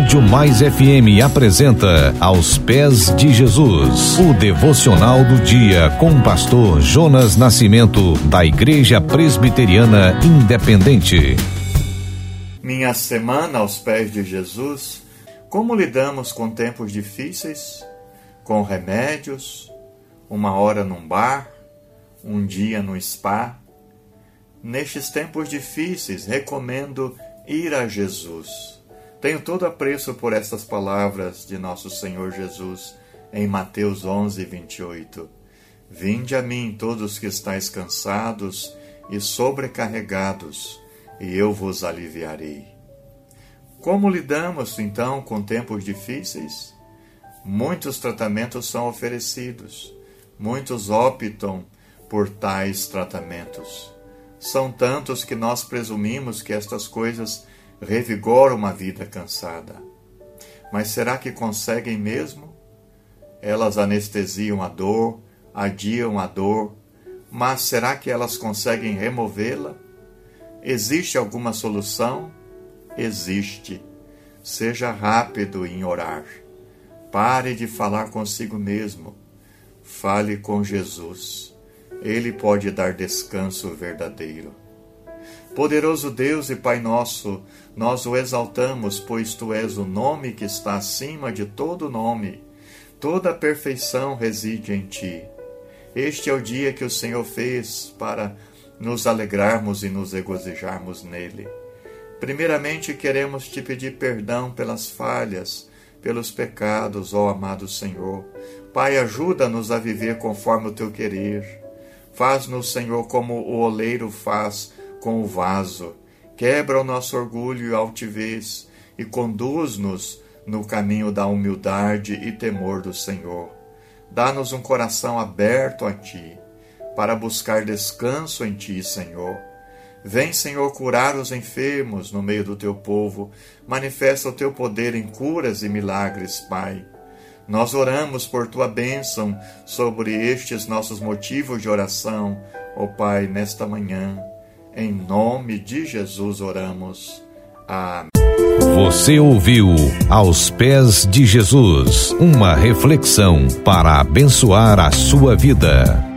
Rádio Mais FM apresenta Aos Pés de Jesus, o devocional do dia com o pastor Jonas Nascimento, da Igreja Presbiteriana Independente. Minha semana aos pés de Jesus. Como lidamos com tempos difíceis? Com remédios, uma hora num bar, um dia no spa? Nestes tempos difíceis, recomendo ir a Jesus tenho todo apreço por estas palavras de nosso Senhor Jesus em Mateus 11, 28. Vinde a mim todos que estáis cansados e sobrecarregados, e eu vos aliviarei. Como lidamos então com tempos difíceis? Muitos tratamentos são oferecidos, muitos optam por tais tratamentos. São tantos que nós presumimos que estas coisas revigora uma vida cansada. Mas será que conseguem mesmo? Elas anestesiam a dor, adiam a dor, mas será que elas conseguem removê-la? Existe alguma solução? Existe. Seja rápido em orar. Pare de falar consigo mesmo. Fale com Jesus. Ele pode dar descanso verdadeiro. Poderoso Deus e Pai nosso, nós o exaltamos, pois tu és o nome que está acima de todo nome. Toda a perfeição reside em ti. Este é o dia que o Senhor fez para nos alegrarmos e nos regozijarmos nele. Primeiramente, queremos te pedir perdão pelas falhas, pelos pecados, ó amado Senhor. Pai, ajuda-nos a viver conforme o teu querer. Faz-nos, Senhor, como o oleiro faz com o vaso, quebra o nosso orgulho e altivez e conduz-nos no caminho da humildade e temor do Senhor. Dá-nos um coração aberto a Ti, para buscar descanso em Ti, Senhor. Vem, Senhor, curar os enfermos no meio do Teu povo. Manifesta o Teu poder em curas e milagres, Pai. Nós oramos por Tua bênção sobre estes nossos motivos de oração, ó Pai, nesta manhã. Em nome de Jesus oramos. Amém. Você ouviu Aos Pés de Jesus uma reflexão para abençoar a sua vida.